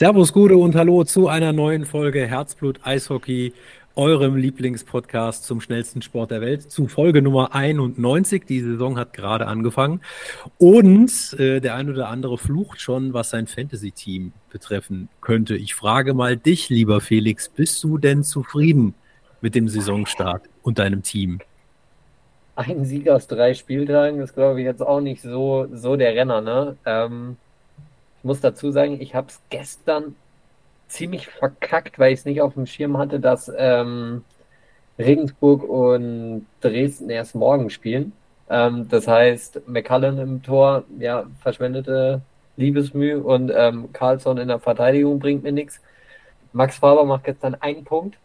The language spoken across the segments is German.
Servus, Gude und Hallo zu einer neuen Folge Herzblut Eishockey, eurem Lieblingspodcast zum schnellsten Sport der Welt, zu Folge Nummer 91. Die Saison hat gerade angefangen und äh, der ein oder andere flucht schon, was sein Fantasy-Team betreffen könnte. Ich frage mal dich, lieber Felix, bist du denn zufrieden mit dem Saisonstart und deinem Team? Ein Sieg aus drei Spieltagen ist, glaube ich, jetzt auch nicht so, so der Renner, ne? Ähm muss dazu sagen, ich habe es gestern ziemlich verkackt, weil ich es nicht auf dem Schirm hatte, dass ähm, Regensburg und Dresden erst morgen spielen. Ähm, das heißt, McCullen im Tor, ja, verschwendete Liebesmüh und ähm, Carlsson in der Verteidigung bringt mir nichts. Max Faber macht gestern einen Punkt.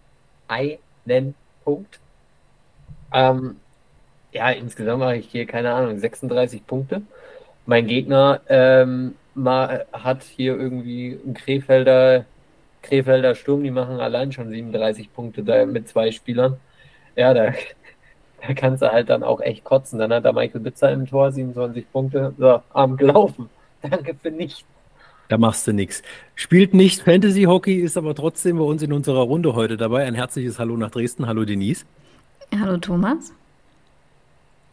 Einen Punkt. Ähm, ja, insgesamt mache ich hier, keine Ahnung, 36 Punkte. Mein Gegner ähm, mal, hat hier irgendwie ein Krefelder, Krefelder Sturm, die machen allein schon 37 Punkte da mit zwei Spielern. Ja, da, da kannst du halt dann auch echt kotzen. Dann hat da Michael Bitzer im Tor 27 Punkte. So, am Gelaufen. Danke für nichts. Da machst du nichts. Spielt nicht Fantasy Hockey, ist aber trotzdem bei uns in unserer Runde heute dabei. Ein herzliches Hallo nach Dresden. Hallo Denise. Hallo Thomas.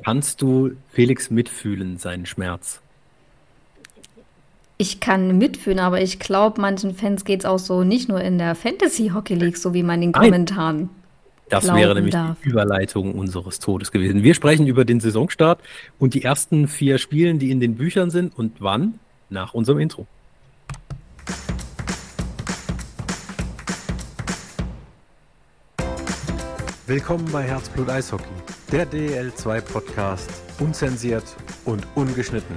Kannst du Felix mitfühlen, seinen Schmerz? Ich kann mitfühlen, aber ich glaube, manchen Fans geht es auch so, nicht nur in der Fantasy Hockey League, so wie man in den Kommentaren. Das wäre nämlich darf. die Überleitung unseres Todes gewesen. Wir sprechen über den Saisonstart und die ersten vier Spielen, die in den Büchern sind und wann? Nach unserem Intro. Willkommen bei Herzblut Eishockey, der DL2 Podcast, unzensiert und ungeschnitten.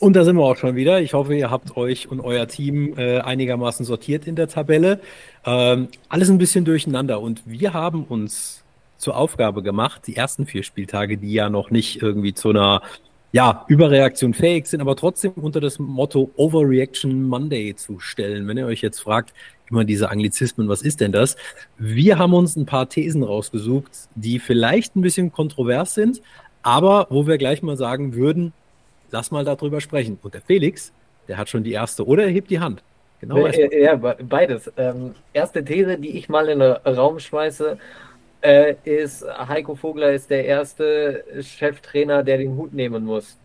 Und da sind wir auch schon wieder. Ich hoffe, ihr habt euch und euer Team äh, einigermaßen sortiert in der Tabelle. Ähm, alles ein bisschen durcheinander. Und wir haben uns zur Aufgabe gemacht, die ersten vier Spieltage, die ja noch nicht irgendwie zu einer ja, Überreaktion fähig sind, aber trotzdem unter das Motto Overreaction Monday zu stellen. Wenn ihr euch jetzt fragt, immer diese Anglizismen, was ist denn das? Wir haben uns ein paar Thesen rausgesucht, die vielleicht ein bisschen kontrovers sind, aber wo wir gleich mal sagen würden, lass mal darüber sprechen. Und der Felix, der hat schon die erste, oder er hebt die Hand. Genau. Ja, beides. Ähm, erste These, die ich mal in den Raum schmeiße, äh, ist, Heiko Vogler ist der erste Cheftrainer, der den Hut nehmen muss.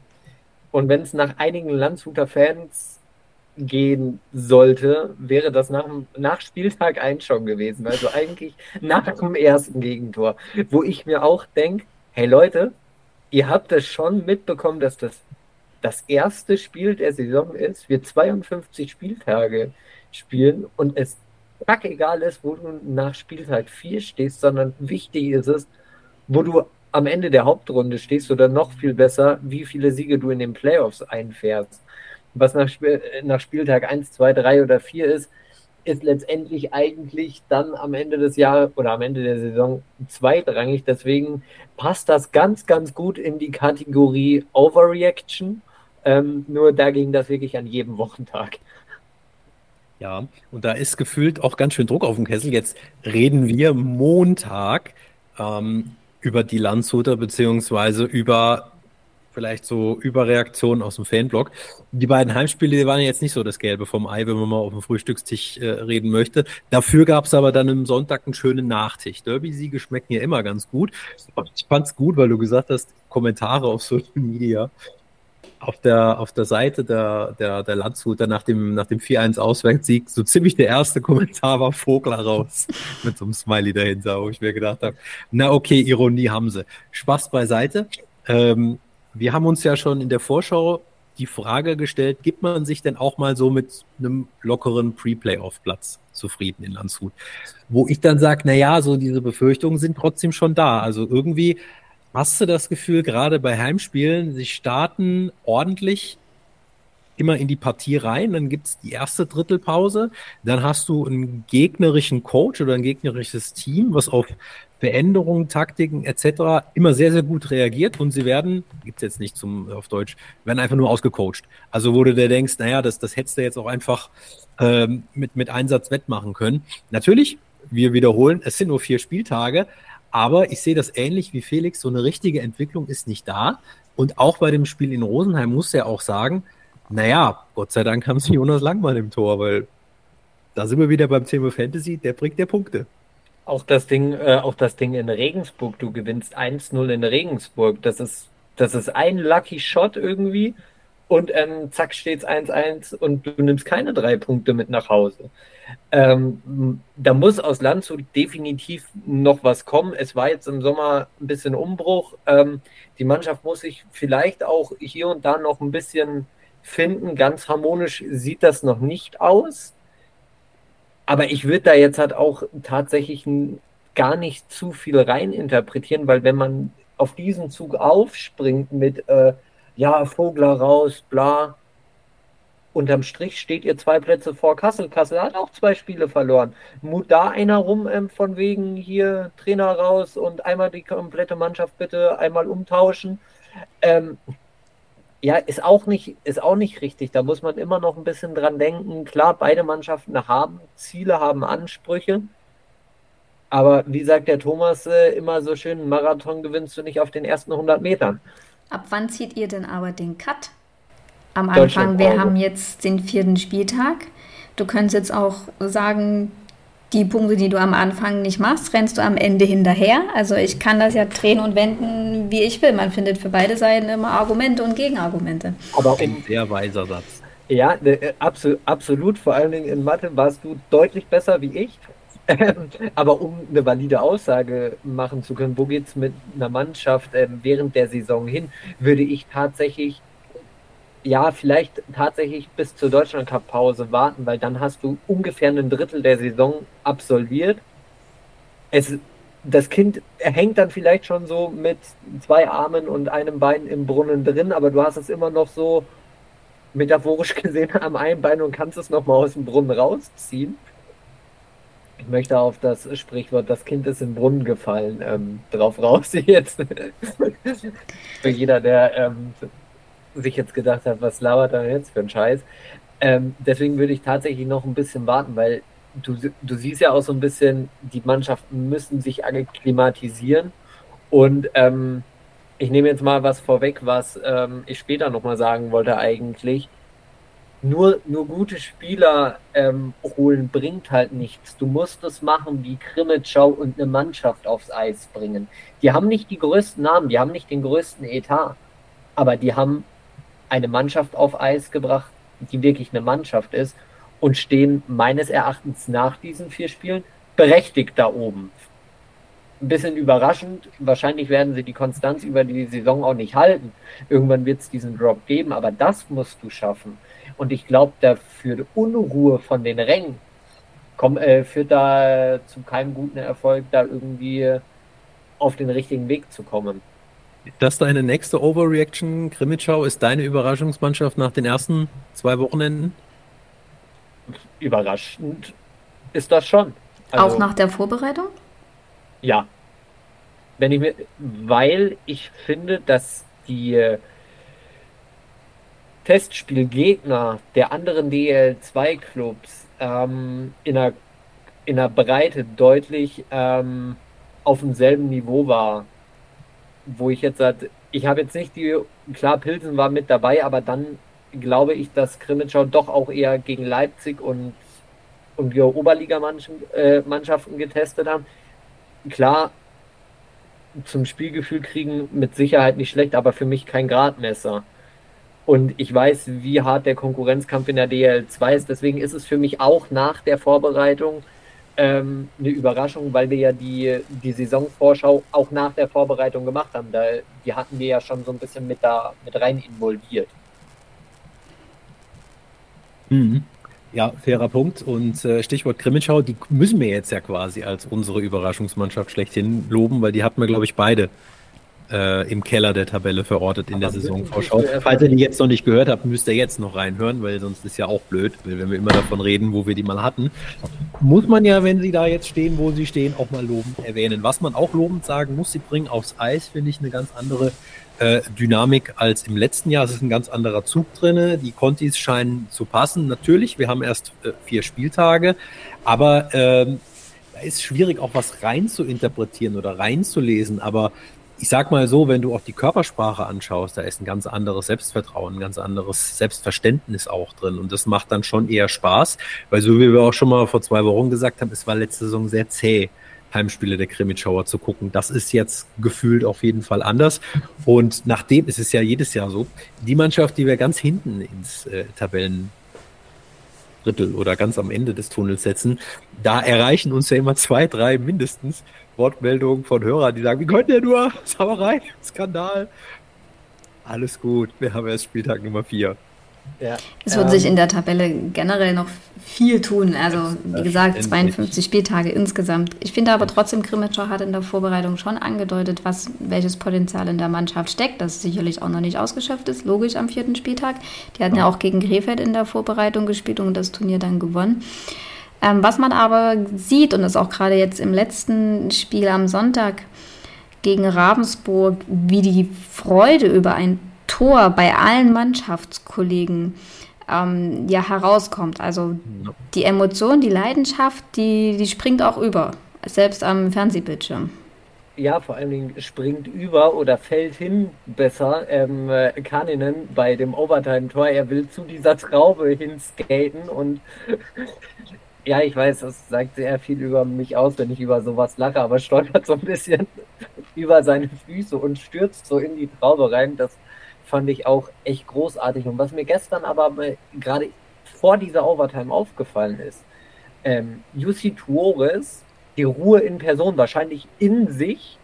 Und wenn es nach einigen Landshuter Fans gehen sollte, wäre das nach, nach Spieltag 1 schon gewesen. Also eigentlich nach dem ersten Gegentor, wo ich mir auch denke, hey Leute, ihr habt das schon mitbekommen, dass das das erste Spiel der Saison ist, wir 52 Spieltage spielen und es egal ist, wo du nach Spieltag 4 stehst, sondern wichtig ist es, wo du am Ende der Hauptrunde stehst oder noch viel besser, wie viele Siege du in den Playoffs einfährst. Was nach, nach Spieltag 1, 2, 3 oder 4 ist, ist letztendlich eigentlich dann am Ende des Jahres oder am Ende der Saison zweitrangig. Deswegen passt das ganz, ganz gut in die Kategorie Overreaction ähm, nur da ging das wirklich an jedem Wochentag. Ja, und da ist gefühlt auch ganz schön Druck auf dem Kessel. Jetzt reden wir Montag ähm, über die Landshuter, beziehungsweise über vielleicht so Überreaktionen aus dem Fanblock. Die beiden Heimspiele die waren jetzt nicht so das Gelbe vom Ei, wenn man mal auf dem Frühstückstisch äh, reden möchte. Dafür gab es aber dann am Sonntag einen schönen Nachtisch. Derby-Siege schmecken ja immer ganz gut. Ich fand es gut, weil du gesagt hast, Kommentare auf Social Media auf der, auf der Seite der, der, der Landshuter nach dem, nach dem 4-1 Auswärtssieg so ziemlich der erste Kommentar war Vogler raus mit so einem Smiley dahinter, wo ich mir gedacht habe, na okay, Ironie haben sie. Spaß beiseite. Ähm, wir haben uns ja schon in der Vorschau die Frage gestellt, gibt man sich denn auch mal so mit einem lockeren Pre-Playoff-Platz zufrieden in Landshut? Wo ich dann sage, na ja, so diese Befürchtungen sind trotzdem schon da. Also irgendwie Hast du das Gefühl, gerade bei Heimspielen, sie starten ordentlich immer in die Partie rein, dann gibt es die erste Drittelpause, dann hast du einen gegnerischen Coach oder ein gegnerisches Team, was auf Veränderungen, Taktiken etc. immer sehr, sehr gut reagiert und sie werden, gibt es jetzt nicht zum auf Deutsch, werden einfach nur ausgecoacht. Also wo du dir denkst, naja, das, das hättest du jetzt auch einfach ähm, mit, mit Einsatz wettmachen können. Natürlich, wir wiederholen, es sind nur vier Spieltage, aber ich sehe das ähnlich wie Felix, so eine richtige Entwicklung ist nicht da. Und auch bei dem Spiel in Rosenheim muss er auch sagen, naja, Gott sei Dank haben sie Jonas Langmann im Tor, weil da sind wir wieder beim Thema Fantasy, der bringt ja Punkte. Auch das Ding, äh, auch das Ding in Regensburg, du gewinnst 1-0 in Regensburg. Das ist, das ist ein Lucky Shot irgendwie. Und ähm, zack steht's 1-1 und du nimmst keine drei Punkte mit nach Hause. Ähm, da muss aus Landshut definitiv noch was kommen. Es war jetzt im Sommer ein bisschen Umbruch. Ähm, die Mannschaft muss sich vielleicht auch hier und da noch ein bisschen finden. Ganz harmonisch sieht das noch nicht aus. Aber ich würde da jetzt halt auch tatsächlich gar nicht zu viel reininterpretieren, weil wenn man auf diesen Zug aufspringt mit, äh, ja, Vogler raus, bla, unterm Strich steht ihr zwei Plätze vor Kassel. Kassel hat auch zwei Spiele verloren. Mut da einer rum ähm, von wegen hier Trainer raus und einmal die komplette Mannschaft bitte einmal umtauschen. Ähm, ja, ist auch nicht, ist auch nicht richtig. Da muss man immer noch ein bisschen dran denken. Klar, beide Mannschaften haben Ziele, haben Ansprüche. Aber wie sagt der Thomas äh, immer so schön, Marathon gewinnst du nicht auf den ersten 100 Metern. Ab wann zieht ihr denn aber den Cut? Am Anfang, wir haben jetzt den vierten Spieltag. Du könntest jetzt auch sagen, die Punkte, die du am Anfang nicht machst, rennst du am Ende hinterher. Also ich kann das ja drehen und wenden, wie ich will. Man findet für beide Seiten immer Argumente und Gegenargumente. Aber ein sehr weiser Satz. Ja, ne, äh, absolut, absolut. Vor allen Dingen in Mathe warst du deutlich besser wie ich. Aber um eine valide Aussage machen zu können, wo geht es mit einer Mannschaft ähm, während der Saison hin, würde ich tatsächlich ja, vielleicht tatsächlich bis zur Deutschlandcup-Pause warten, weil dann hast du ungefähr ein Drittel der Saison absolviert. Es, das Kind hängt dann vielleicht schon so mit zwei Armen und einem Bein im Brunnen drin, aber du hast es immer noch so metaphorisch gesehen am einen Bein und kannst es nochmal aus dem Brunnen rausziehen. Ich möchte auf das Sprichwort, das Kind ist im Brunnen gefallen, ähm, drauf raus jetzt. Für jeder, der ähm, sich jetzt gedacht hat, was labert er jetzt für ein Scheiß. Ähm, deswegen würde ich tatsächlich noch ein bisschen warten, weil du, du siehst ja auch so ein bisschen, die Mannschaften müssen sich akklimatisieren. Und ähm, ich nehme jetzt mal was vorweg, was ähm, ich später nochmal sagen wollte eigentlich. Nur, nur gute Spieler ähm, holen bringt halt nichts. Du musst es machen wie Krimitschau und eine Mannschaft aufs Eis bringen. Die haben nicht die größten Namen, die haben nicht den größten Etat, aber die haben eine Mannschaft auf Eis gebracht, die wirklich eine Mannschaft ist und stehen meines Erachtens nach diesen vier Spielen berechtigt da oben. Ein bisschen überraschend. Wahrscheinlich werden sie die Konstanz über die Saison auch nicht halten. Irgendwann wird es diesen Drop geben, aber das musst du schaffen. Und ich glaube, dafür Unruhe von den Rängen komm, äh, führt da zu keinem guten Erfolg, da irgendwie auf den richtigen Weg zu kommen. Das deine nächste Overreaction, Krimitschau, ist deine Überraschungsmannschaft nach den ersten zwei Wochenenden? Überraschend ist das schon. Also, Auch nach der Vorbereitung? Ja. Wenn ich mir, weil ich finde, dass die Testspielgegner der anderen DL2-Clubs ähm, in, der, in der Breite deutlich ähm, auf demselben Niveau war wo ich jetzt sage, ich habe jetzt nicht die, klar, Pilsen war mit dabei, aber dann glaube ich, dass Krimitschau doch auch eher gegen Leipzig und, und Oberligamannschaften äh, getestet haben. Klar, zum Spielgefühl kriegen mit Sicherheit nicht schlecht, aber für mich kein Gradmesser. Und ich weiß, wie hart der Konkurrenzkampf in der DL2 ist. Deswegen ist es für mich auch nach der Vorbereitung ähm, eine Überraschung, weil wir ja die, die Saisonvorschau auch nach der Vorbereitung gemacht haben. Da, die hatten wir ja schon so ein bisschen mit, da, mit rein involviert. Mhm. Ja, fairer Punkt. Und äh, Stichwort Grimmitschau, die müssen wir jetzt ja quasi als unsere Überraschungsmannschaft schlechthin loben, weil die hatten wir, glaube ich, beide äh, im Keller der Tabelle verortet in Aber der Saisonvorschau. Falls ihr die jetzt noch nicht gehört habt, müsst ihr jetzt noch reinhören, weil sonst ist ja auch blöd, wenn wir immer davon reden, wo wir die mal hatten. Muss man ja, wenn sie da jetzt stehen, wo sie stehen, auch mal lobend erwähnen. Was man auch lobend sagen muss, sie bringen aufs Eis, finde ich, eine ganz andere äh, Dynamik als im letzten Jahr. Es ist ein ganz anderer Zug drin. Die Contis scheinen zu passen. Natürlich, wir haben erst äh, vier Spieltage, aber ähm, da ist schwierig, auch was rein zu interpretieren oder reinzulesen. Aber ich sag mal so, wenn du auch die Körpersprache anschaust, da ist ein ganz anderes Selbstvertrauen, ein ganz anderes Selbstverständnis auch drin. Und das macht dann schon eher Spaß, weil so wie wir auch schon mal vor zwei Wochen gesagt haben, es war letzte Saison sehr zäh. Heimspiele der Krimitschauer zu gucken. Das ist jetzt gefühlt auf jeden Fall anders. Und nachdem, es ist ja jedes Jahr so, die Mannschaft, die wir ganz hinten ins äh, Tabellen Drittel oder ganz am Ende des Tunnels setzen, da erreichen uns ja immer zwei, drei mindestens Wortmeldungen von Hörern, die sagen, wie könnt ihr nur? Sauerei, Skandal. Alles gut, wir haben erst Spieltag Nummer vier. Ja. Es wird ähm, sich in der Tabelle generell noch viel tun. Also, wie gesagt, 52 Spieltage insgesamt. Ich finde aber trotzdem, Grimmitschau hat in der Vorbereitung schon angedeutet, was, welches Potenzial in der Mannschaft steckt, das sicherlich auch noch nicht ausgeschöpft ist, logisch am vierten Spieltag. Die hatten ja auch gegen Krefeld in der Vorbereitung gespielt und das Turnier dann gewonnen. Ähm, was man aber sieht, und das auch gerade jetzt im letzten Spiel am Sonntag gegen Ravensburg, wie die Freude über ein Tor bei allen Mannschaftskollegen ähm, ja herauskommt. Also die Emotion, die Leidenschaft, die, die springt auch über, selbst am Fernsehbildschirm. Ja, vor allen Dingen springt über oder fällt hin besser ähm, Kaninen bei dem Overtime-Tor. Er will zu dieser Traube hinskaten und ja, ich weiß, das sagt sehr viel über mich aus, wenn ich über sowas lache, aber stolpert so ein bisschen über seine Füße und stürzt so in die Traube rein. Das fand ich auch echt großartig. Und was mir gestern aber gerade vor dieser Overtime aufgefallen ist, ähm, Jussi Tuores, die Ruhe in Person, wahrscheinlich in sich,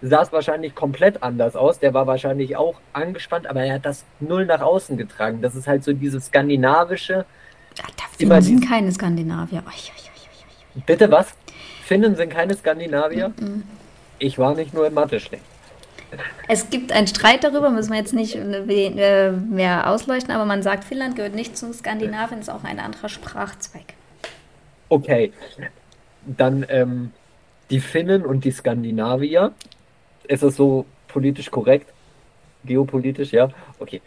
sah es wahrscheinlich komplett anders aus. Der war wahrscheinlich auch angespannt, aber er hat das null nach außen getragen. Das ist halt so dieses skandinavische, ja, da Finnen sind keine Skandinavier. Oh, ja, ja, Bitte was? Finnen sind keine Skandinavier? Mm -mm. Ich war nicht nur in Mathe schlecht. Es gibt einen Streit darüber, müssen wir jetzt nicht äh, mehr ausleuchten, aber man sagt, Finnland gehört nicht zu Skandinavien, ist auch ein anderer Sprachzweig. Okay, dann ähm, die Finnen und die Skandinavier. Ist es so politisch korrekt? Geopolitisch, ja? Okay.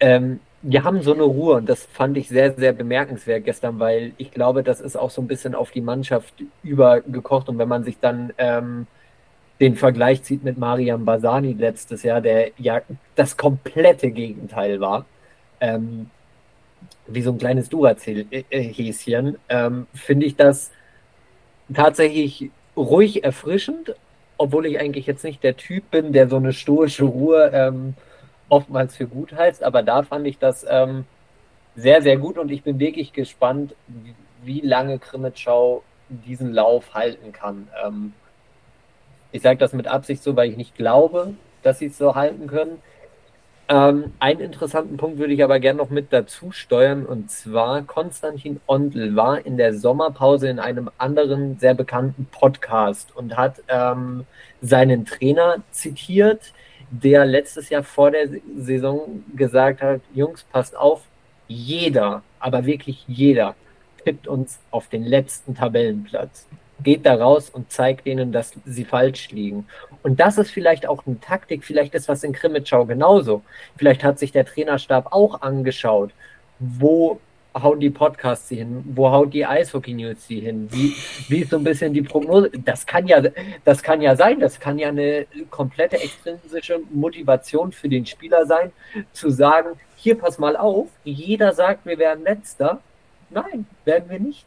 Ähm, wir haben so eine Ruhe und das fand ich sehr, sehr bemerkenswert gestern, weil ich glaube, das ist auch so ein bisschen auf die Mannschaft übergekocht und wenn man sich dann ähm, den Vergleich zieht mit Marian Basani letztes Jahr, der ja das komplette Gegenteil war, ähm, wie so ein kleines Duracell-Häschen, ähm, finde ich das tatsächlich ruhig erfrischend, obwohl ich eigentlich jetzt nicht der Typ bin, der so eine stoische Ruhe ähm, oftmals für gut heißt, aber da fand ich das ähm, sehr, sehr gut und ich bin wirklich gespannt, wie, wie lange Krimitschau diesen Lauf halten kann. Ähm, ich sage das mit Absicht so, weil ich nicht glaube, dass sie es so halten können. Ähm, einen interessanten Punkt würde ich aber gerne noch mit dazu steuern und zwar Konstantin Ondel war in der Sommerpause in einem anderen sehr bekannten Podcast und hat ähm, seinen Trainer zitiert, der letztes Jahr vor der Saison gesagt hat, Jungs, passt auf, jeder, aber wirklich jeder, tippt uns auf den letzten Tabellenplatz. Geht da raus und zeigt denen, dass sie falsch liegen. Und das ist vielleicht auch eine Taktik, vielleicht ist was in Krimitschau genauso. Vielleicht hat sich der Trainerstab auch angeschaut, wo hauen die Podcasts sie hin? Wo haut die Eishockey News sie hin? Wie, wie ist so ein bisschen die Prognose? Das kann ja, das kann ja sein. Das kann ja eine komplette extrinsische Motivation für den Spieler sein, zu sagen, hier pass mal auf, jeder sagt, wir werden letzter. Nein, werden wir nicht.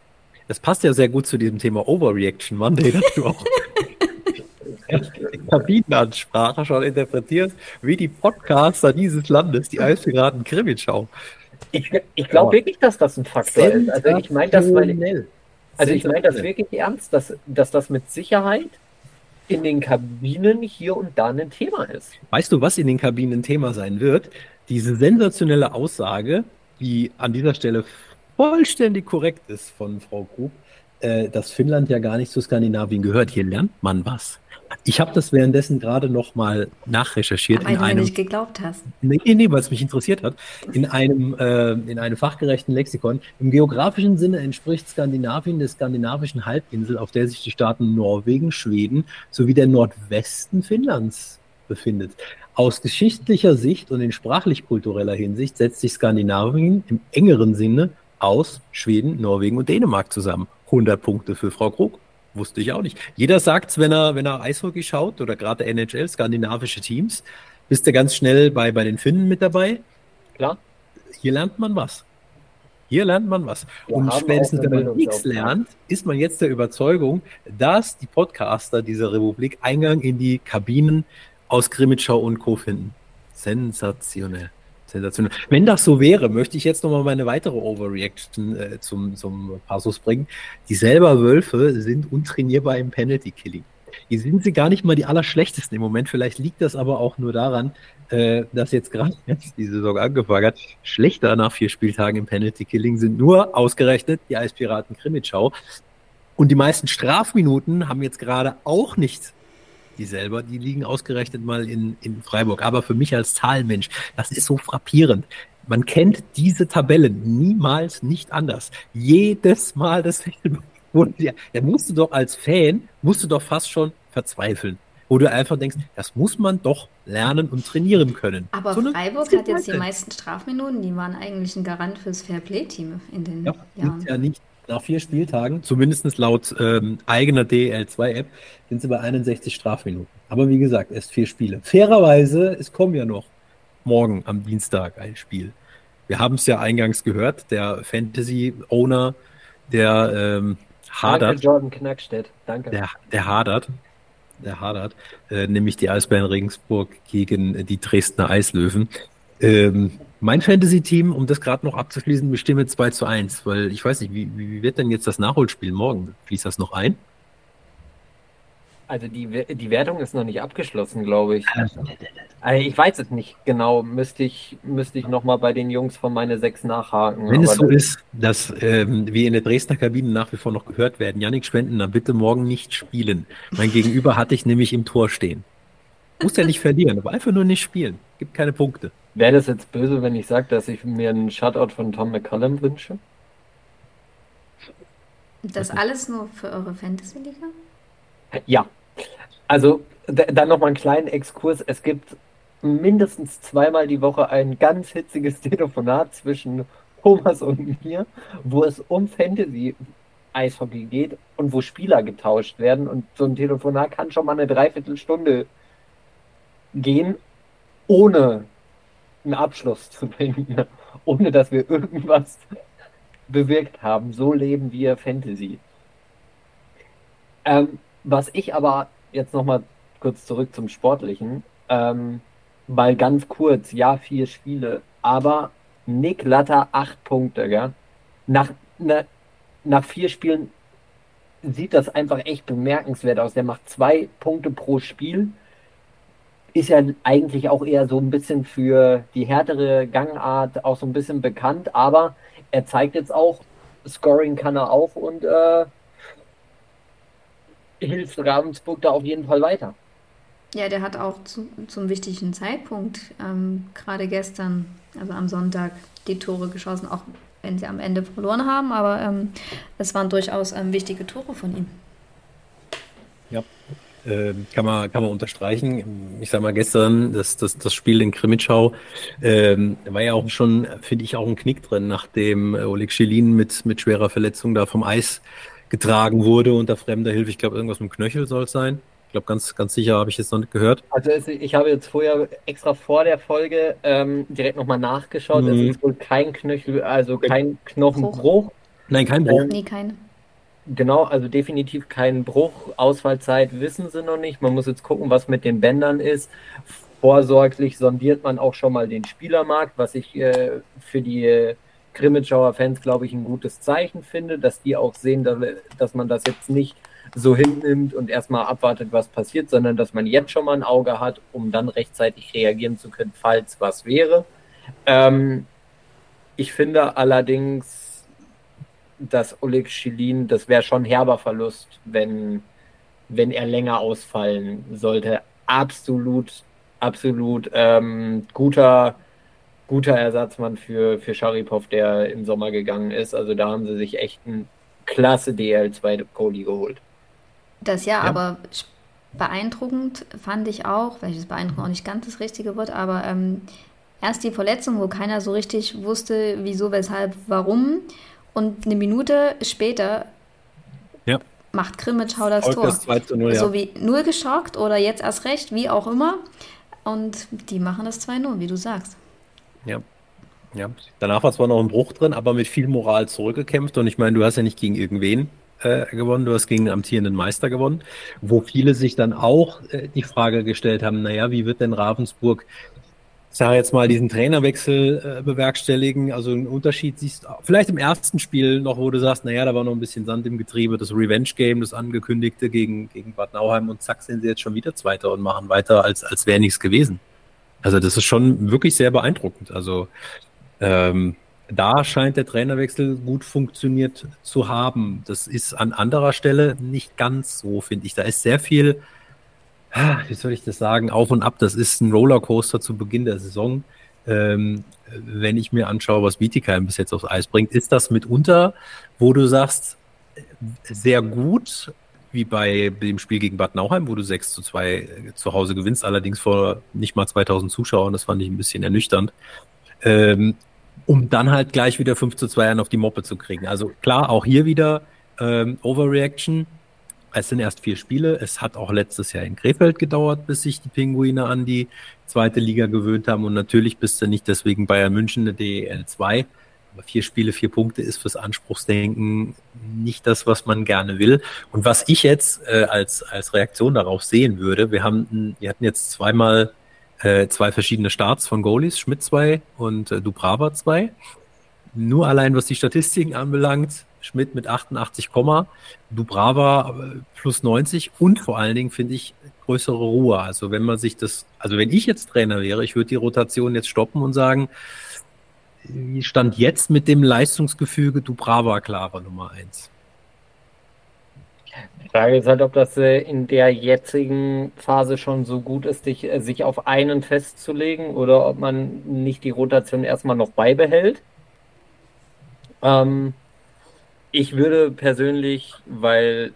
Das passt ja sehr gut zu diesem Thema Overreaction Monday, dass du auch Kabinenansprache schon interpretierst, wie die Podcaster dieses Landes, die Eispiraten Krimitschau. Ich, ich glaube wirklich, dass das ein Faktor ist. Also ich meine das, weil, also ich meine das wirklich ernst, dass, dass das mit Sicherheit in den Kabinen hier und da ein Thema ist. Weißt du, was in den Kabinen Thema sein wird? Diese sensationelle Aussage, die an dieser Stelle vollständig korrekt ist von Frau Grub, äh, dass Finnland ja gar nicht zu Skandinavien gehört. Hier lernt man was. Ich habe das währenddessen gerade noch mal nachrecherchiert. Weil in du einem, nicht geglaubt hast. Nee, nee, nee weil es mich interessiert hat. In einem, äh, in einem fachgerechten Lexikon. Im geografischen Sinne entspricht Skandinavien der skandinavischen Halbinsel, auf der sich die Staaten Norwegen, Schweden sowie der Nordwesten Finnlands befindet. Aus geschichtlicher Sicht und in sprachlich-kultureller Hinsicht setzt sich Skandinavien im engeren Sinne aus Schweden, Norwegen und Dänemark zusammen. 100 Punkte für Frau Krug. Wusste ich auch nicht. Jeder sagt's, wenn er, wenn er Eishockey schaut oder gerade NHL, skandinavische Teams, bist du ganz schnell bei, bei den Finnen mit dabei. Klar. Hier lernt man was. Hier lernt man was. Wir und spätestens, wenn man nichts lernt, ist man jetzt der Überzeugung, dass die Podcaster dieser Republik Eingang in die Kabinen aus Grimmitschau und Co. finden. Sensationell. Sensationell. Wenn das so wäre, möchte ich jetzt nochmal meine weitere Overreaction äh, zum, zum Passus bringen. Die selber Wölfe sind untrainierbar im Penalty Killing. Hier sind sie gar nicht mal die allerschlechtesten im Moment. Vielleicht liegt das aber auch nur daran, äh, dass jetzt gerade jetzt die Saison angefangen hat. Schlechter nach vier Spieltagen im Penalty Killing sind nur ausgerechnet die Eispiraten Krimitschau. Und die meisten Strafminuten haben jetzt gerade auch nicht die selber, die liegen ausgerechnet mal in, in Freiburg. Aber für mich als Zahlenmensch, das ist so frappierend. Man kennt diese Tabellen niemals nicht anders. Jedes Mal das ja, da musst du doch als Fan, musst du doch fast schon verzweifeln. Wo du einfach denkst, das muss man doch lernen und trainieren können. Aber so Freiburg hat jetzt die meisten Strafminuten, die waren eigentlich ein Garant fürs Fairplay-Team in den ja, Jahren. Ja, nicht nach vier Spieltagen, zumindest laut ähm, eigener DL2-App, sind sie bei 61 Strafminuten. Aber wie gesagt, erst vier Spiele. Fairerweise, es kommen ja noch morgen am Dienstag ein Spiel. Wir haben es ja eingangs gehört, der Fantasy-Owner, der ähm, hadert. Danke, Jordan Knackstedt. Danke. Der, der hadert. Der hadert. Äh, nämlich die Eisbären Regensburg gegen die Dresdner Eislöwen. Ähm, mein Fantasy-Team, um das gerade noch abzuschließen, bestimme 2 zu 1, weil ich weiß nicht, wie, wie wird denn jetzt das Nachholspiel morgen? Fließt das noch ein? Also die, die Wertung ist noch nicht abgeschlossen, glaube ich. Also ich weiß es nicht genau. Müsste ich, müsste ich nochmal bei den Jungs von meine sechs nachhaken. Wenn es so ist, dass ähm, wir in der Dresdner Kabine nach wie vor noch gehört werden, Janik Spenden, dann bitte morgen nicht spielen. Mein Gegenüber hatte ich nämlich im Tor stehen. Muss ja nicht verlieren, aber einfach nur nicht spielen. Gibt keine Punkte. Wäre das jetzt böse, wenn ich sage, dass ich mir einen Shutout von Tom McCallum wünsche? Das alles nur für eure Fantasy-Liga? Ja. Also, dann nochmal einen kleinen Exkurs. Es gibt mindestens zweimal die Woche ein ganz hitziges Telefonat zwischen Thomas und mir, wo es um Fantasy Eishockey geht und wo Spieler getauscht werden. Und so ein Telefonat kann schon mal eine Dreiviertelstunde gehen, ohne einen Abschluss zu finden, ohne dass wir irgendwas bewirkt haben. So leben wir Fantasy. Ähm, was ich aber jetzt nochmal kurz zurück zum Sportlichen, ähm, weil ganz kurz, ja, vier Spiele, aber Nick Latter acht Punkte, gell? Nach, ne, nach vier Spielen sieht das einfach echt bemerkenswert aus. Der macht zwei Punkte pro Spiel ist ja eigentlich auch eher so ein bisschen für die härtere Gangart auch so ein bisschen bekannt, aber er zeigt jetzt auch, Scoring kann er auch und äh, hilft Ravensburg da auf jeden Fall weiter. Ja, der hat auch zu, zum wichtigen Zeitpunkt, ähm, gerade gestern, also am Sonntag, die Tore geschossen, auch wenn sie am Ende verloren haben, aber ähm, es waren durchaus ähm, wichtige Tore von ihm. Ja, äh, kann, man, kann man unterstreichen. Ich sage mal, gestern, das, das, das Spiel in Krimitschau, äh, war ja auch schon, finde ich, auch ein Knick drin, nachdem Oleg Schilin mit, mit schwerer Verletzung da vom Eis getragen wurde unter fremder Hilfe. Ich glaube, irgendwas mit dem Knöchel soll es sein. Ich glaube, ganz, ganz sicher habe ich jetzt noch nicht gehört. Also es, ich habe jetzt vorher extra vor der Folge ähm, direkt nochmal nachgeschaut. Mhm. Es ist wohl kein Knöchel, also kein Knochenbruch. Nein, kein Bruch. Nee, keine. Genau, also definitiv kein Bruch. Ausfallzeit wissen sie noch nicht. Man muss jetzt gucken, was mit den Bändern ist. Vorsorglich sondiert man auch schon mal den Spielermarkt, was ich äh, für die äh, Grimmitschauer Fans, glaube ich, ein gutes Zeichen finde, dass die auch sehen, dass, dass man das jetzt nicht so hinnimmt und erstmal abwartet, was passiert, sondern dass man jetzt schon mal ein Auge hat, um dann rechtzeitig reagieren zu können, falls was wäre. Ähm, ich finde allerdings, dass Oleg Schilin, das wäre schon herber Verlust, wenn, wenn er länger ausfallen sollte. Absolut, absolut ähm, guter, guter Ersatzmann für, für Sharipov, der im Sommer gegangen ist. Also da haben sie sich echt einen klasse DL2-Goalie geholt. Das ja, ja, aber beeindruckend fand ich auch, welches beeindruckend auch nicht ganz das richtige Wort, aber ähm, erst die Verletzung, wo keiner so richtig wusste, wieso, weshalb, warum. Und eine Minute später ja. macht Krimitschau das Tor. Das 2 zu 0, so ja. wie null geschockt oder jetzt erst recht, wie auch immer. Und die machen das 2-0, wie du sagst. Ja. Ja. Danach war zwar noch ein Bruch drin, aber mit viel Moral zurückgekämpft. Und ich meine, du hast ja nicht gegen irgendwen äh, gewonnen, du hast gegen den amtierenden Meister gewonnen, wo viele sich dann auch äh, die Frage gestellt haben, naja, wie wird denn Ravensburg ich sage jetzt mal, diesen Trainerwechsel äh, bewerkstelligen. Also einen Unterschied siehst du vielleicht im ersten Spiel noch, wo du sagst, naja, da war noch ein bisschen Sand im Getriebe, das Revenge-Game, das angekündigte gegen, gegen Bad Nauheim und zack sind sie jetzt schon wieder Zweiter und machen weiter, als, als wäre nichts gewesen. Also das ist schon wirklich sehr beeindruckend. Also ähm, da scheint der Trainerwechsel gut funktioniert zu haben. Das ist an anderer Stelle nicht ganz so, finde ich. Da ist sehr viel wie soll ich das sagen, auf und ab. Das ist ein Rollercoaster zu Beginn der Saison. Ähm, wenn ich mir anschaue, was Bietigheim bis jetzt aufs Eis bringt, ist das mitunter, wo du sagst, sehr gut, wie bei dem Spiel gegen Bad Nauheim, wo du 6 zu 2 zu Hause gewinnst, allerdings vor nicht mal 2000 Zuschauern, das fand ich ein bisschen ernüchternd, ähm, um dann halt gleich wieder 5 zu 2 auf die Moppe zu kriegen. Also klar, auch hier wieder ähm, Overreaction, es sind erst vier Spiele. Es hat auch letztes Jahr in Krefeld gedauert, bis sich die Pinguine an die zweite Liga gewöhnt haben. Und natürlich bist du nicht deswegen Bayern München eine DEL 2. Aber vier Spiele, vier Punkte ist fürs Anspruchsdenken nicht das, was man gerne will. Und was ich jetzt äh, als, als Reaktion darauf sehen würde, wir haben, wir hatten jetzt zweimal äh, zwei verschiedene Starts von Goalies, Schmidt 2 und äh, Dubrava 2. Nur allein, was die Statistiken anbelangt, Schmidt mit 88, Dubrava äh, plus 90 und vor allen Dingen finde ich größere Ruhe. Also wenn man sich das, also wenn ich jetzt Trainer wäre, ich würde die Rotation jetzt stoppen und sagen, stand jetzt mit dem Leistungsgefüge Dubrava klarer Nummer 1? Die Frage ist halt, ob das äh, in der jetzigen Phase schon so gut ist, äh, sich auf einen festzulegen oder ob man nicht die Rotation erstmal noch beibehält. Ähm, ich würde persönlich, weil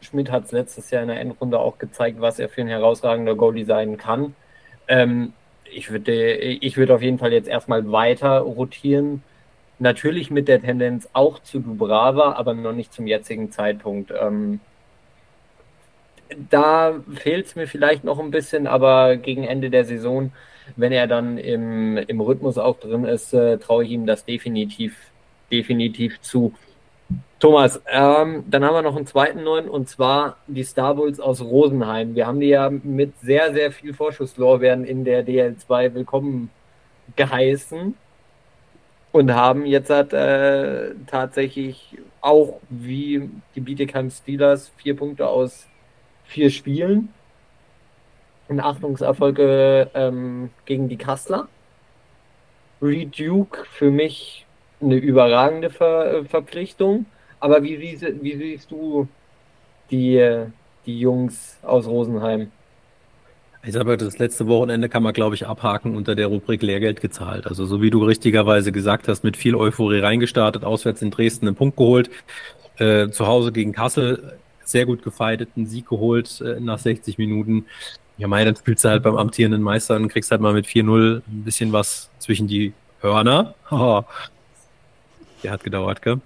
Schmidt hat es letztes Jahr in der Endrunde auch gezeigt, was er für ein herausragender Goalie sein kann. Ähm, ich würde ich würde auf jeden Fall jetzt erstmal weiter rotieren. Natürlich mit der Tendenz auch zu Dubrava, aber noch nicht zum jetzigen Zeitpunkt. Ähm, da fehlt es mir vielleicht noch ein bisschen, aber gegen Ende der Saison, wenn er dann im, im Rhythmus auch drin ist, äh, traue ich ihm das definitiv, definitiv zu. Thomas, ähm, dann haben wir noch einen zweiten neuen und zwar die Star Bulls aus Rosenheim. Wir haben die ja mit sehr, sehr viel Vorschusslorbeeren in der DL2 willkommen geheißen und haben jetzt hat, äh, tatsächlich auch wie die Bietigheim Steelers vier Punkte aus vier Spielen. Ein Achtungserfolg ähm, gegen die Kassler. Reed Duke für mich eine überragende Ver Verpflichtung. Aber wie, wie, wie siehst du die, die Jungs aus Rosenheim? Ich sage, das letzte Wochenende kann man, glaube ich, abhaken unter der Rubrik Lehrgeld gezahlt. Also so wie du richtigerweise gesagt hast, mit viel Euphorie reingestartet, auswärts in Dresden einen Punkt geholt, äh, zu Hause gegen Kassel sehr gut gefeitet, einen Sieg geholt äh, nach 60 Minuten. Ja, mei, dann spielst du halt beim amtierenden Meister und kriegst halt mal mit 4-0 ein bisschen was zwischen die Hörner. der hat gedauert, gell?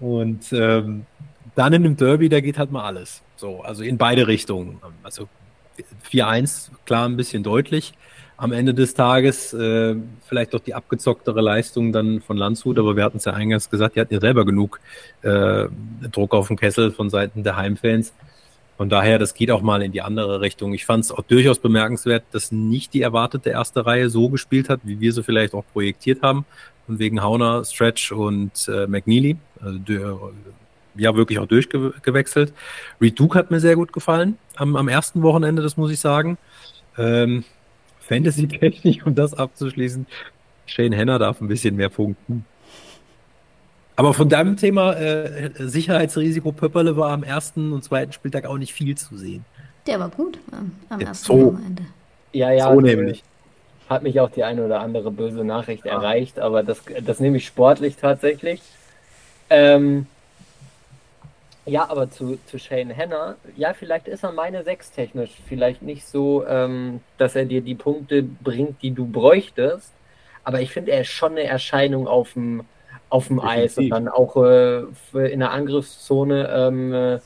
Und ähm, dann in dem Derby, da geht halt mal alles. So, also in beide Richtungen. Also 4-1, klar, ein bisschen deutlich. Am Ende des Tages äh, vielleicht doch die abgezocktere Leistung dann von Landshut, aber wir hatten es ja eingangs gesagt, die hatten ja selber genug äh, Druck auf den Kessel von Seiten der Heimfans. Von daher, das geht auch mal in die andere Richtung. Ich fand es auch durchaus bemerkenswert, dass nicht die erwartete erste Reihe so gespielt hat, wie wir sie vielleicht auch projektiert haben, wegen Hauner, Stretch und äh, McNeely. Also, ja, wirklich auch durchgewechselt. Reed Duke hat mir sehr gut gefallen am, am ersten Wochenende, das muss ich sagen. Ähm, Fantasy-technisch, um das abzuschließen, Shane Henner darf ein bisschen mehr punkten. Aber von deinem Thema äh, Sicherheitsrisiko Pöpperle war am ersten und zweiten Spieltag auch nicht viel zu sehen. Der war gut am, am Der ersten. Wochenende. Ja, ja. so äh, nämlich. Hat mich auch die eine oder andere böse Nachricht erreicht, aber das, das nehme ich sportlich tatsächlich. Ähm, ja, aber zu, zu Shane Henner, ja, vielleicht ist er meine Sechs technisch, vielleicht nicht so, ähm, dass er dir die Punkte bringt, die du bräuchtest, aber ich finde, er ist schon eine Erscheinung auf dem, auf dem Eis und dann auch äh, in der Angriffszone ähm, äh,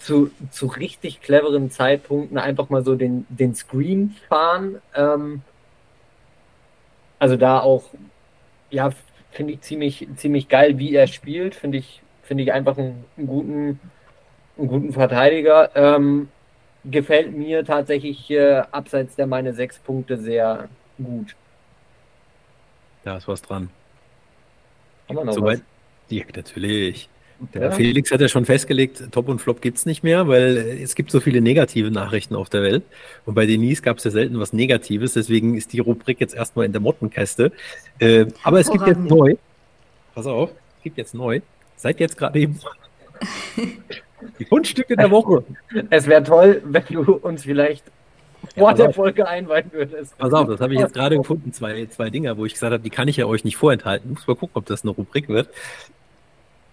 zu, zu richtig cleveren Zeitpunkten einfach mal so den, den Screen fahren. Ähm, also da auch, ja, finde ich ziemlich, ziemlich geil, wie er spielt. Finde ich, finde ich einfach einen, einen guten, einen guten Verteidiger. Ähm, gefällt mir tatsächlich äh, abseits der meine sechs Punkte sehr gut. Da ist was dran. Haben wir noch Soweit. Ja, natürlich. Der Ja. Felix hat ja schon festgelegt, Top und Flop gibt's nicht mehr, weil es gibt so viele negative Nachrichten auf der Welt. Und bei Denise gab's ja selten was Negatives, deswegen ist die Rubrik jetzt erstmal in der Mottenkäste. Äh, aber es gibt jetzt neu. Pass auf, es gibt jetzt neu. Seid jetzt gerade eben. Die Fundstücke der Woche. Es wäre toll, wenn du uns vielleicht vor der. Folge einweihen würdest. Pass auf, das habe ich jetzt gerade gefunden. Zwei, zwei Dinger, wo ich gesagt habe, die kann ich ja euch nicht vorenthalten. Muss mal gucken, ob das eine Rubrik wird.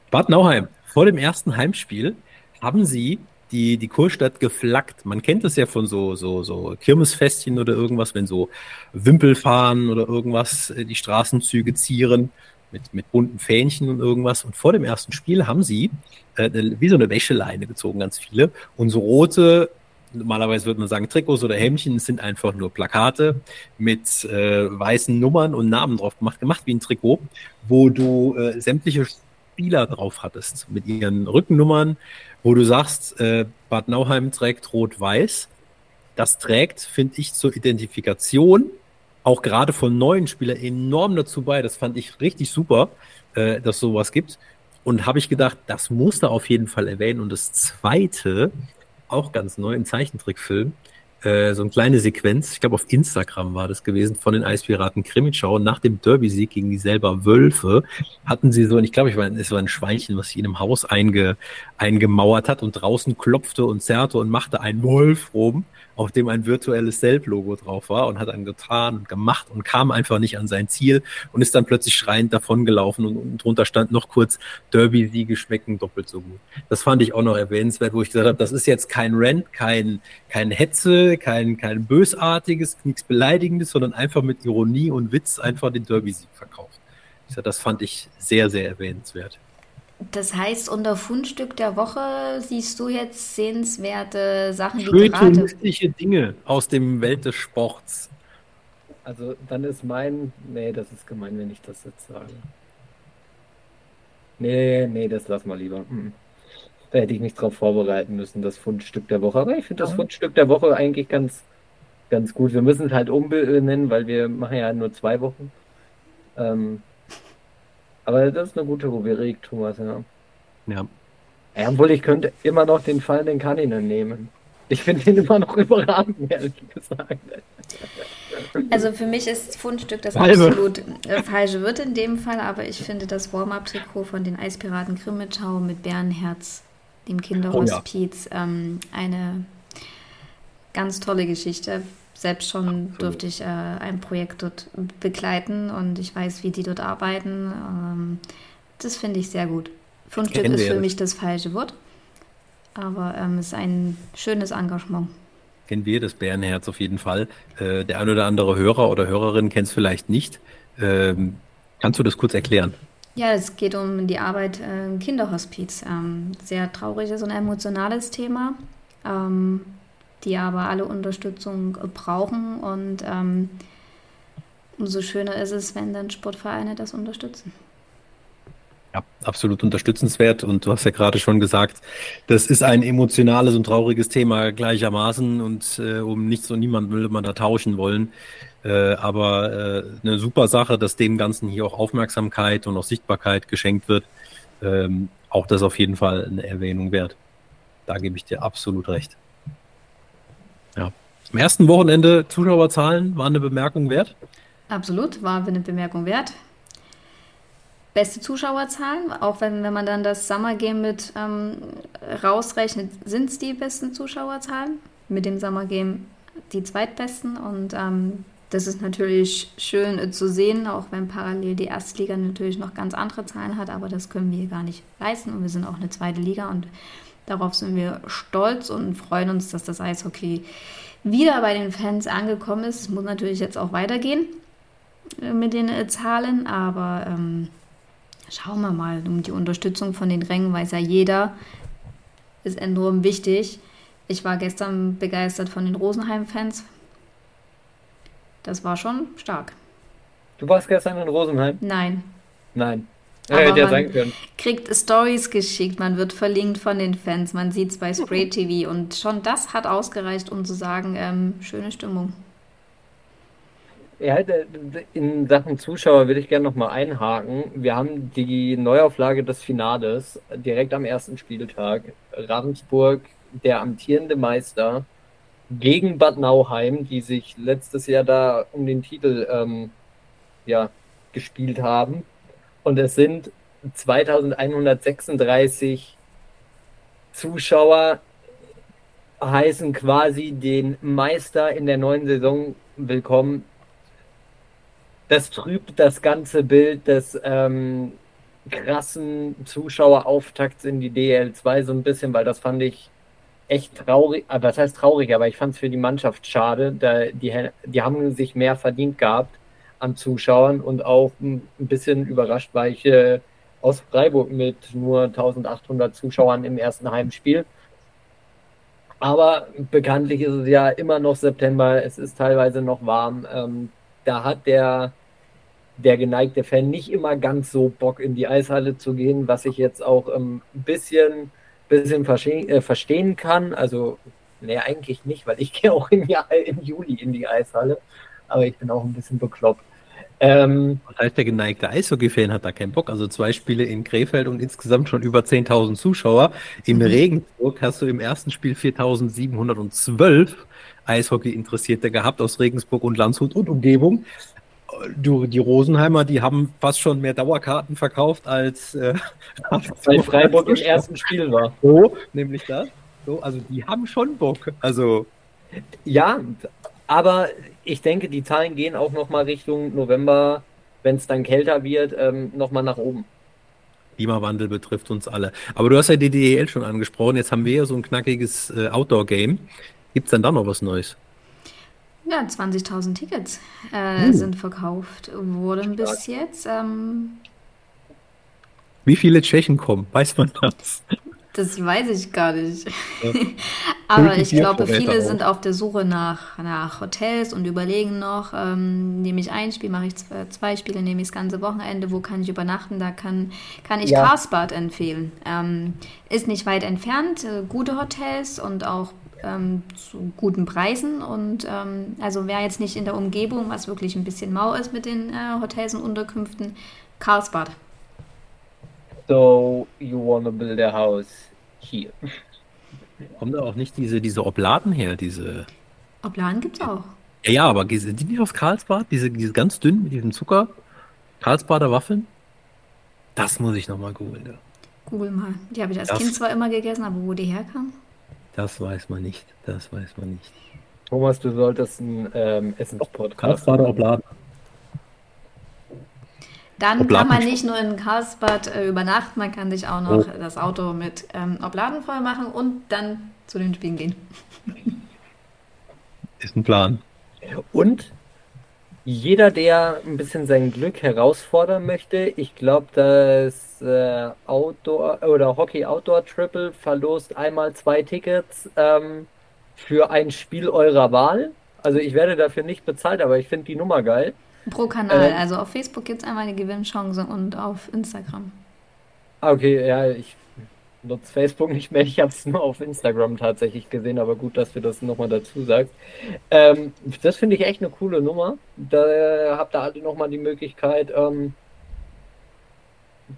Bad Nauheim, vor dem ersten Heimspiel haben sie die, die Kurstadt geflaggt. Man kennt es ja von so, so, so Kirmesfestchen oder irgendwas, wenn so Wimpel fahren oder irgendwas, äh, die Straßenzüge zieren mit, mit bunten Fähnchen und irgendwas. Und vor dem ersten Spiel haben sie äh, wie so eine Wäscheleine gezogen, ganz viele. Und so rote, normalerweise würde man sagen Trikots oder Hemdchen, sind einfach nur Plakate mit äh, weißen Nummern und Namen drauf gemacht, gemacht wie ein Trikot, wo du äh, sämtliche Spieler drauf hattest mit ihren Rückennummern, wo du sagst, äh, Bad Nauheim trägt rot-weiß. Das trägt, finde ich, zur Identifikation auch gerade von neuen Spielern enorm dazu bei. Das fand ich richtig super, äh, dass sowas gibt. Und habe ich gedacht, das muss da auf jeden Fall erwähnen. Und das zweite, auch ganz neu, ein Zeichentrickfilm, äh, so eine kleine Sequenz, ich glaube auf Instagram war das gewesen, von den Eispiraten Krimitschau. Nach dem Derby-Sieg gegen die selber Wölfe hatten sie so, und ich glaube, ich war, es war ein Schweinchen, was sich in einem Haus einge, eingemauert hat und draußen klopfte und zerrte und machte ein Wolf rum, auf dem ein virtuelles Selb-Logo drauf war und hat dann getan und gemacht und kam einfach nicht an sein Ziel und ist dann plötzlich schreiend davongelaufen und unten drunter stand noch kurz Derby-Siege schmecken doppelt so gut. Das fand ich auch noch erwähnenswert, wo ich gesagt habe, das ist jetzt kein Rant, kein, kein Hetze, kein, kein bösartiges, nichts Beleidigendes, sondern einfach mit Ironie und Witz einfach den Derby-Sieg verkauft. Das fand ich sehr, sehr erwähnenswert. Das heißt, unter Fundstück der Woche siehst du jetzt sehenswerte Sachen, die Schön gerade. touristische Dinge aus dem Welt des Sports. Also dann ist mein. Nee, das ist gemein, wenn ich das jetzt sage. Nee, nee, das lass mal lieber. Mhm. Da hätte ich mich drauf vorbereiten müssen, das Fundstück der Woche. Aber ich finde das. Fundstück der Woche eigentlich ganz, ganz gut. Wir müssen es halt umbenennen, weil wir machen ja nur zwei Wochen. Ähm, aber das ist eine gute Rubrik, Thomas, ja. Ja. ja. Obwohl ich könnte immer noch den fallenden Kaninen nehmen. Ich finde den immer noch überragend, ehrlich gesagt. Also für mich ist Fundstück das Halbe. absolut äh, falsche Wirt in dem Fall, aber ich finde das Warm-Up-Trikot von den Eispiraten Grimmitschau mit Bärenherz, dem Kinderhospiz, ähm, eine ganz tolle Geschichte. Selbst schon Absolut. durfte ich äh, ein Projekt dort begleiten und ich weiß, wie die dort arbeiten. Ähm, das finde ich sehr gut. Fundstück ist für mich das falsche Wort, aber ähm, es ist ein schönes Engagement. Kennen wir das Bärenherz auf jeden Fall. Äh, der ein oder andere Hörer oder Hörerin kennt es vielleicht nicht. Ähm, kannst du das kurz erklären? Ja, es geht um die Arbeit im Kinderhospiz. Ähm, sehr trauriges und emotionales Thema, ähm, die aber alle Unterstützung brauchen. Und ähm, umso schöner ist es, wenn dann Sportvereine das unterstützen. Ja, absolut unterstützenswert. Und du hast ja gerade schon gesagt, das ist ein emotionales und trauriges Thema gleichermaßen. Und äh, um nichts und niemand will man da tauschen wollen. Äh, aber äh, eine super Sache, dass dem Ganzen hier auch Aufmerksamkeit und auch Sichtbarkeit geschenkt wird. Ähm, auch das auf jeden Fall eine Erwähnung wert. Da gebe ich dir absolut recht. Ja. Am ersten Wochenende Zuschauerzahlen waren eine Bemerkung wert. Absolut, war eine Bemerkung wert. beste Zuschauerzahlen, auch wenn, wenn man dann das Summer Game mit ähm, rausrechnet, sind es die besten Zuschauerzahlen. Mit dem Summer Game die zweitbesten und ähm, das ist natürlich schön äh, zu sehen, auch wenn parallel die erste Liga natürlich noch ganz andere Zahlen hat, aber das können wir gar nicht leisten und wir sind auch eine zweite Liga und darauf sind wir stolz und freuen uns, dass das Eishockey wieder bei den Fans angekommen ist. Es muss natürlich jetzt auch weitergehen äh, mit den äh, Zahlen, aber ähm, schauen wir mal. Um die Unterstützung von den Rängen weiß ja jeder, ist enorm wichtig. Ich war gestern begeistert von den Rosenheim-Fans. Das war schon stark. Du warst gestern in Rosenheim? Nein. Nein. Aber ja, sein können. kriegt Stories geschickt, man wird verlinkt von den Fans, man sieht es bei Spray TV und schon das hat ausgereicht, um zu sagen, ähm, schöne Stimmung. Ja, in Sachen Zuschauer würde ich gerne nochmal einhaken. Wir haben die Neuauflage des Finales direkt am ersten Spieltag. Ravensburg, der amtierende Meister, gegen Bad Nauheim, die sich letztes Jahr da um den Titel ähm, ja, gespielt haben. Und es sind 2136 Zuschauer, heißen quasi den Meister in der neuen Saison willkommen. Das trübt das ganze Bild des ähm, krassen Zuschauerauftakts in die DL2 so ein bisschen, weil das fand ich echt traurig, äh, was heißt traurig, aber ich fand es für die Mannschaft schade. Da, die, die haben sich mehr verdient gehabt an Zuschauern und auch ein bisschen überrascht war ich äh, aus Freiburg mit nur 1800 Zuschauern im ersten Heimspiel. Aber bekanntlich ist es ja immer noch September, es ist teilweise noch warm. Ähm, da hat der, der geneigte Fan nicht immer ganz so Bock in die Eishalle zu gehen, was ich jetzt auch ähm, ein bisschen, bisschen verstehen, äh, verstehen kann. Also, nee, eigentlich nicht, weil ich gehe auch im, Jahr, im Juli in die Eishalle aber ich bin auch ein bisschen bekloppt. Ähm, das heißt, der geneigte Eishockey-Fan hat da keinen Bock. Also zwei Spiele in Krefeld und insgesamt schon über 10.000 Zuschauer. Im mhm. Regensburg hast du im ersten Spiel 4.712 Eishockey-Interessierte gehabt aus Regensburg und Landshut und Umgebung. Du, die Rosenheimer, die haben fast schon mehr Dauerkarten verkauft als äh, weil Freiburg im ersten Spiel war. So, nämlich das. So, also die haben schon Bock. Also ja, aber ich denke, die Zahlen gehen auch nochmal Richtung November, wenn es dann kälter wird, ähm, nochmal nach oben. Klimawandel betrifft uns alle. Aber du hast ja die DEL schon angesprochen. Jetzt haben wir ja so ein knackiges äh, Outdoor-Game. Gibt es denn da noch was Neues? Ja, 20.000 Tickets äh, uh. sind verkauft worden bis jetzt. Ähm, Wie viele Tschechen kommen? Weiß man das? Das weiß ich gar nicht. Ja. Aber ich glaube, viele sind auf der Suche nach, nach Hotels und überlegen noch, ähm, nehme ich ein Spiel, mache ich zwei, zwei Spiele, nehme ich das ganze Wochenende, wo kann ich übernachten? Da kann, kann ich ja. Karlsbad empfehlen. Ähm, ist nicht weit entfernt, äh, gute Hotels und auch ähm, zu guten Preisen. Und ähm, also wer jetzt nicht in der Umgebung, was wirklich ein bisschen mau ist mit den äh, Hotels und Unterkünften, Karlsbad. So you wanna build a house here. Kommen da auch nicht diese, diese Obladen her, diese. Obladen gibt's auch. Ja, ja, aber sind die nicht aus Karlsbad? Diese, diese ganz dünn mit diesem Zucker? Karlsbader Waffeln? Das muss ich nochmal googeln. Ja. Google mal. Die habe ich als das, Kind zwar immer gegessen, aber wo die herkamen? Das weiß man nicht. Das weiß man nicht. Thomas, du solltest ein ähm, Essenspodcast. Karlsbader Obladen. Dann Obladen kann man nicht nur in Karlsbad äh, übernachten, man kann sich auch noch oh. das Auto mit ähm, Obladen voll machen und dann zu den Spielen gehen. Ist ein Plan. Und jeder, der ein bisschen sein Glück herausfordern möchte, ich glaube, das äh, Outdoor oder Hockey Outdoor Triple verlost einmal zwei Tickets ähm, für ein Spiel eurer Wahl. Also ich werde dafür nicht bezahlt, aber ich finde die Nummer geil. Pro Kanal. Äh, also auf Facebook gibt es einmal eine Gewinnchance und auf Instagram. Ah, okay, ja, ich nutze Facebook nicht mehr. Ich habe es nur auf Instagram tatsächlich gesehen, aber gut, dass du das nochmal dazu sagst. Ähm, das finde ich echt eine coole Nummer. Da habt ihr alle nochmal die Möglichkeit, ähm,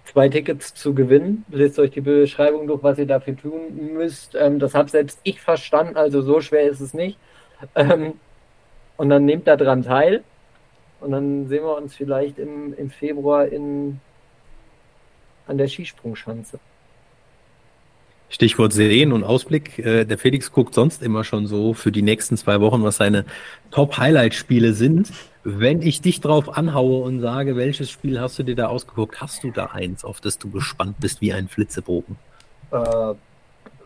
zwei Tickets zu gewinnen. Lest euch die Beschreibung durch, was ihr dafür tun müsst. Ähm, das habe selbst ich verstanden, also so schwer ist es nicht. Ähm, und dann nehmt da dran teil. Und dann sehen wir uns vielleicht im, im Februar in an der Skisprungschanze. Stichwort Sehen und Ausblick. Äh, der Felix guckt sonst immer schon so für die nächsten zwei Wochen, was seine Top-Highlight-Spiele sind. Wenn ich dich drauf anhaue und sage, welches Spiel hast du dir da ausgeguckt, hast du da eins, auf das du gespannt bist wie ein Flitzebogen? Äh,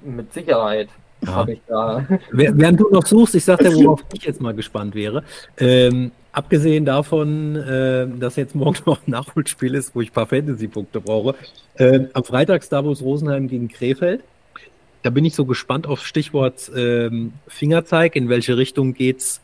mit Sicherheit ja. habe ich da. Während du noch suchst, ich sag dir, worauf ich jetzt mal gespannt wäre. Ähm, abgesehen davon, äh, dass jetzt morgen noch ein Nachholspiel ist, wo ich ein paar Fantasy-Punkte brauche. Äh, am Freitag Star Wars Rosenheim gegen Krefeld da bin ich so gespannt auf Stichwort ähm, Fingerzeig. In welche Richtung geht's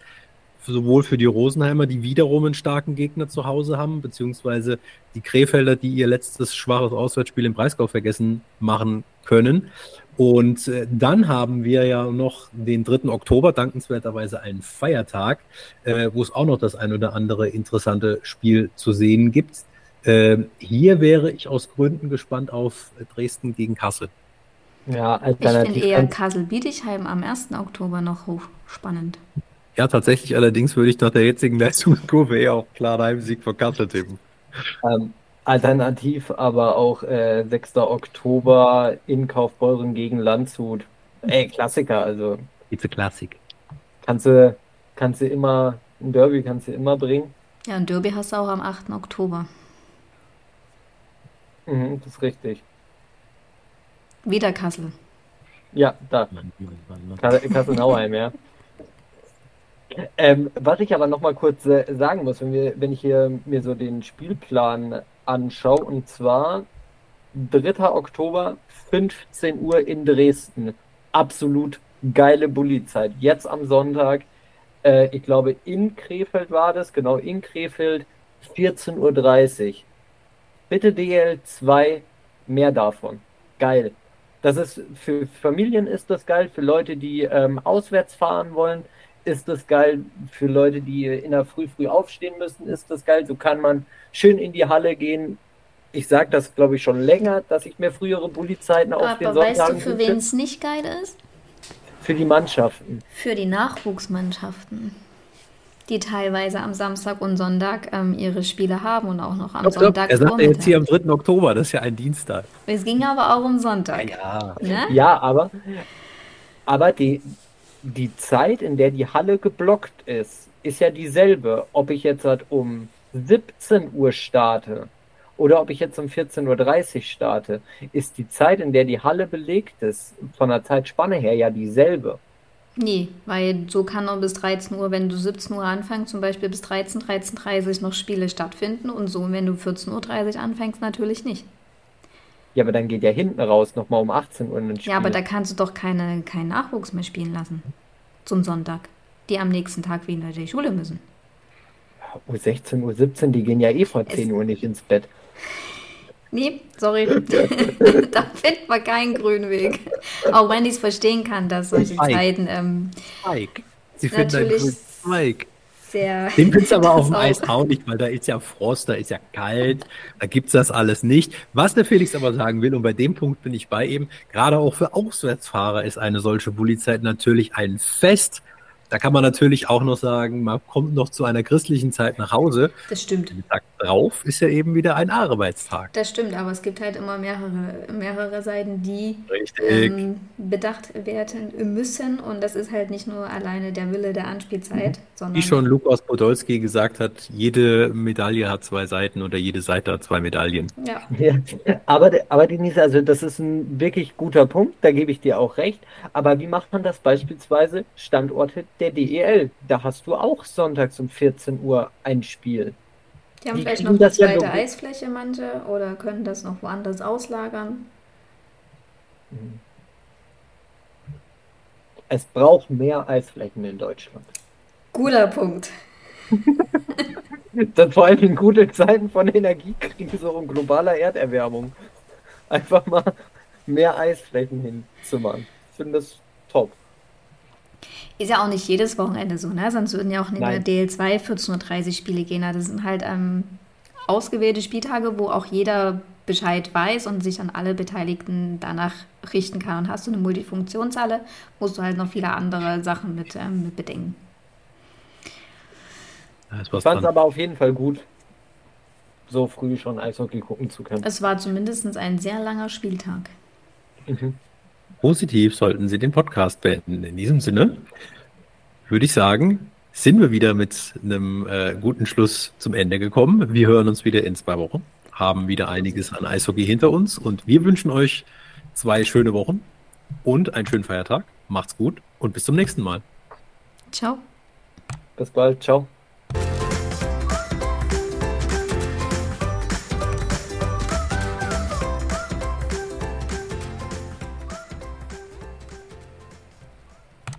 sowohl für die Rosenheimer, die wiederum einen starken Gegner zu Hause haben, beziehungsweise die Krefelder, die ihr letztes schwaches Auswärtsspiel im Breisgau vergessen machen können. Und äh, dann haben wir ja noch den 3. Oktober, dankenswerterweise einen Feiertag, äh, wo es auch noch das ein oder andere interessante Spiel zu sehen gibt. Äh, hier wäre ich aus Gründen gespannt auf Dresden gegen Kassel. Ja, alternativ. Ich finde eher Kassel-Bietigheim am 1. Oktober noch hochspannend. Ja, tatsächlich, allerdings würde ich nach der jetzigen Leistungskurve eher auch klar Heimsieg von Kassel tippen. Ähm, alternativ aber auch äh, 6. Oktober in Kaufbeuren gegen Landshut. Ey, Klassiker, also. It's a Klassik. Kannst du, kannst du immer, ein Derby kannst du immer bringen. Ja, ein Derby hast du auch am 8. Oktober. Mhm, das ist richtig. Wieder Kassel. Ja, da. Kassel-Nauheim, ja. Ähm, was ich aber noch mal kurz äh, sagen muss, wenn, wir, wenn ich hier mir so den Spielplan anschaue, und zwar 3. Oktober, 15 Uhr in Dresden. Absolut geile Bulli-Zeit. Jetzt am Sonntag, äh, ich glaube in Krefeld war das, genau in Krefeld, 14.30 Uhr. Bitte DL2, mehr davon. Geil. Das ist für Familien ist das geil, für Leute, die ähm, auswärts fahren wollen, ist das geil, für Leute, die in der Früh früh aufstehen müssen, ist das geil. So kann man schön in die Halle gehen. Ich sage das, glaube ich, schon länger, dass ich mir frühere Bulli-Zeiten auf den Sonntagen weißt du, für wen es nicht geil ist? Für die Mannschaften. Für die Nachwuchsmannschaften die teilweise am Samstag und Sonntag ähm, ihre Spiele haben und auch noch am doch, Sonntag. Doch. Er sagt jetzt hier am 3. Oktober, das ist ja ein Dienstag. Es ging aber auch um Sonntag. Ja, ja. Ne? ja aber, aber die, die Zeit, in der die Halle geblockt ist, ist ja dieselbe. Ob ich jetzt halt um 17 Uhr starte oder ob ich jetzt um 14.30 Uhr starte, ist die Zeit, in der die Halle belegt ist, von der Zeitspanne her ja dieselbe. Nee, weil so kann noch bis 13 Uhr, wenn du 17 Uhr anfängst, zum Beispiel bis 13, 13.30 Uhr noch Spiele stattfinden und so, wenn du 14.30 Uhr anfängst, natürlich nicht. Ja, aber dann geht ja hinten raus nochmal um 18 Uhr ein Spiel. Ja, aber da kannst du doch keine, keinen Nachwuchs mehr spielen lassen. Zum Sonntag. Die am nächsten Tag wieder in die Schule müssen. Um 16 Uhr, 17, die gehen ja eh vor 10 es Uhr nicht ins Bett. Nee, sorry. da findet man keinen grünen Weg. Auch wenn ich es verstehen kann, dass solche. Zeiten. Ähm, Spike. Sie finden einen grünen Spike. Sehr Den findest du aber auf dem Eis auch nicht, weil da ist ja Frost, da ist ja kalt, da gibt es das alles nicht. Was der Felix aber sagen will, und bei dem Punkt bin ich bei ihm, gerade auch für Auswärtsfahrer ist eine solche Bulli-Zeit natürlich ein Fest. Da kann man natürlich auch noch sagen, man kommt noch zu einer christlichen Zeit nach Hause. Das stimmt. Tag drauf ist ja eben wieder ein Arbeitstag. Das stimmt, aber es gibt halt immer mehrere, mehrere Seiten, die ähm, bedacht werden müssen. Und das ist halt nicht nur alleine der Wille der Anspielzeit, mhm. sondern. Wie schon Lukas Podolski gesagt hat, jede Medaille hat zwei Seiten oder jede Seite hat zwei Medaillen. Ja. ja. Aber, aber Denise, also das ist ein wirklich guter Punkt, da gebe ich dir auch recht. Aber wie macht man das beispielsweise Standorte der DEL. Da hast du auch sonntags um 14 Uhr ein Spiel. Die haben Die vielleicht noch eine zweite ja Eisfläche, manche, oder können das noch woanders auslagern. Es braucht mehr Eisflächen in Deutschland. Guter Punkt. das vor allem in gute Zeiten von Energiekrise und globaler Erderwärmung. Einfach mal mehr Eisflächen hinzumachen. Ich finde das top. Ist ja auch nicht jedes Wochenende so, ne? Sonst würden ja auch in der DL2 14.30 Uhr Spiele gehen. Das sind halt ähm, ausgewählte Spieltage, wo auch jeder Bescheid weiß und sich an alle Beteiligten danach richten kann. Und hast du eine Multifunktionshalle, musst du halt noch viele andere Sachen mit, ähm, mit bedenken. ich fand es aber auf jeden Fall gut. so früh schon Eishockey gucken zu können. Es war zumindest ein sehr langer Spieltag. Mhm. Positiv sollten Sie den Podcast beenden. In diesem Sinne würde ich sagen, sind wir wieder mit einem äh, guten Schluss zum Ende gekommen. Wir hören uns wieder in zwei Wochen, haben wieder einiges an Eishockey hinter uns und wir wünschen euch zwei schöne Wochen und einen schönen Feiertag. Macht's gut und bis zum nächsten Mal. Ciao. Bis bald. Ciao.